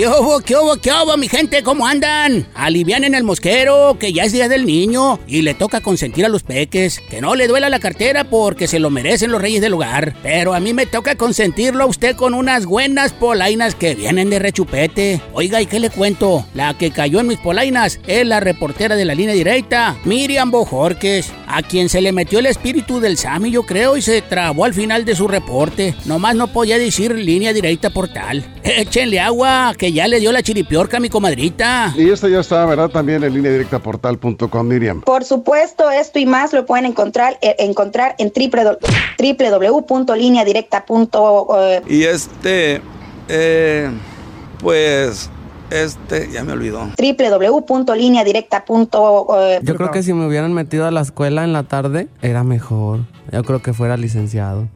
¿Qué hubo, qué hubo, qué hubo, mi gente? ¿Cómo andan? Alivian en el mosquero, que ya es día del niño y le toca consentir a los peques. Que no le duela la cartera porque se lo merecen los reyes del hogar. Pero a mí me toca consentirlo a usted con unas buenas polainas que vienen de rechupete. Oiga, ¿y qué le cuento? La que cayó en mis polainas es la reportera de la línea directa, Miriam Bojorques, a quien se le metió el espíritu del Sami, yo creo, y se trabó al final de su reporte. Nomás no podía decir línea directa portal. Échenle agua, que ya le dio la chiripiorca a mi comadrita. Y esto ya está, ¿verdad? También en línea directa portal.com, Miriam. Por supuesto, esto y más lo pueden encontrar, eh, encontrar en www.lineadirecta.com. eh, Y este, eh, pues, este, ya me olvidó. www.lineadirecta.com. eh, Yo creo que si me hubieran metido a la escuela en la tarde, era mejor. Yo creo que fuera licenciado.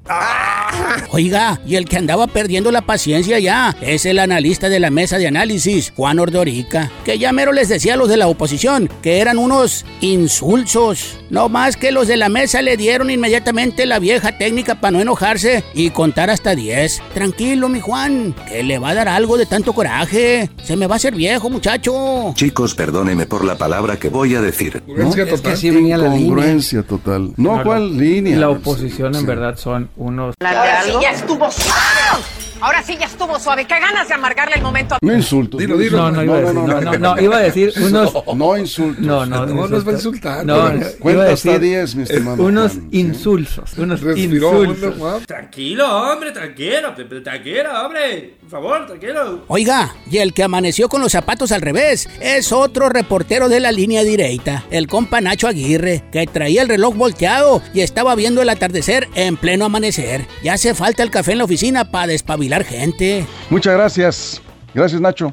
Oiga, y el que andaba perdiendo la paciencia ya es el analista de la mesa de análisis, Juan Ordorica, que ya mero les decía a los de la oposición que eran unos insulsos. No más que los de la mesa le dieron inmediatamente la vieja técnica para no enojarse y contar hasta 10. Tranquilo, mi Juan, que le va a dar algo de tanto coraje. Se me va a hacer viejo, muchacho. Chicos, perdóneme por la palabra que voy a decir. Congruencia Es que total. así venía la línea. Total. No, No, ¿cuál línea? La oposición en verdad son unos... Ahora sí ya estuvo suave. Ahora sí ya estuvo suave. Qué ganas de amargarle el momento. No insultos. Dilo, dilo. No, no iba a decir, no, no, no, iba a decir unos... No insultos. No, no, No, nos va a insultar. No, Cuenta hasta decir 10, mi estimado. unos Juan, sí. insulsos, unos insulsos. Juan. Tranquilo, hombre, tranquilo, tranquilo, hombre. Por favor, tranquilo. Oiga, y el que amaneció con los zapatos al revés es otro reportero de la línea directa, el compa Nacho Aguirre, que traía el reloj volteado y estaba viendo el atardecer en pleno amanecer. Ya hace falta el café en la oficina para despabilar gente. Muchas gracias. Gracias, Nacho.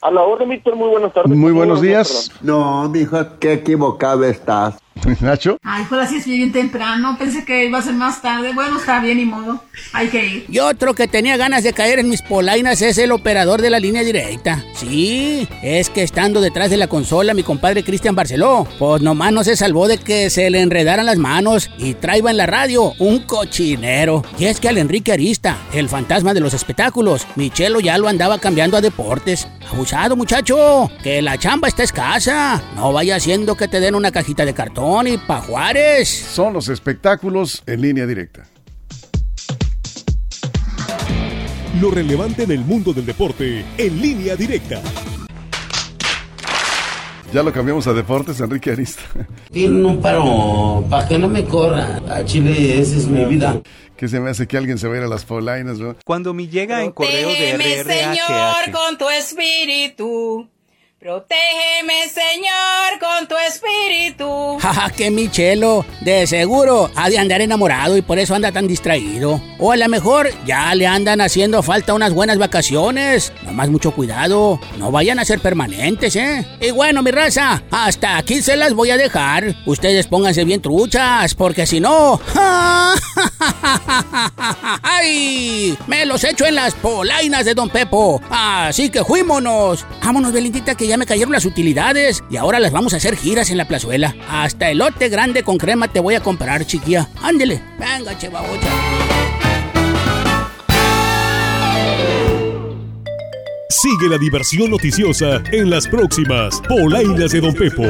A la orden, Víctor, muy buenas tardes. Muy buenos días. No, mijo, qué equivocado estás. Nacho. Ay, pues así es bien temprano. Pensé que iba a ser más tarde. Bueno, está bien, ni modo. Hay que ir. Y otro que tenía ganas de caer en mis polainas es el operador de la línea directa. Sí, es que estando detrás de la consola mi compadre Cristian Barceló, pues nomás no se salvó de que se le enredaran las manos y traiba en la radio un cochinero. Y es que al Enrique Arista, el fantasma de los espectáculos, Michelo ya lo andaba cambiando a deportes. Abusado muchacho, que la chamba está escasa. No vaya haciendo que te den una cajita de cartón y pa' Juárez. Son los espectáculos en línea directa. Lo relevante en el mundo del deporte en línea directa. Ya lo cambiamos a deportes, Enrique Arista. Tienen un paro para que no me corra. A Chile, esa es mi vida. Que se me hace que alguien se va a ir a las polainas, ¿no? Cuando me llega en correo de Protégeme, Señor, RRHH. con tu espíritu. Protégeme, Señor, con tu espíritu. Jaja, que Michelo, de seguro ha de andar enamorado y por eso anda tan distraído. O a lo mejor ya le andan haciendo falta unas buenas vacaciones. Nomás mucho cuidado, no vayan a ser permanentes, ¿eh? Y bueno, mi raza, hasta aquí se las voy a dejar. Ustedes pónganse bien truchas, porque si no... ¡Ay! Me los echo en las polainas de Don Pepo. Así que fuímonos. Vámonos, Belindita, que ya me cayeron las utilidades y ahora las vamos a hacer giras en la plazuela. Hasta elote grande con crema te voy a comprar, chiquilla. Ándele. Venga, chevabocha. Sigue la diversión noticiosa en las próximas polainas de Don Pepo.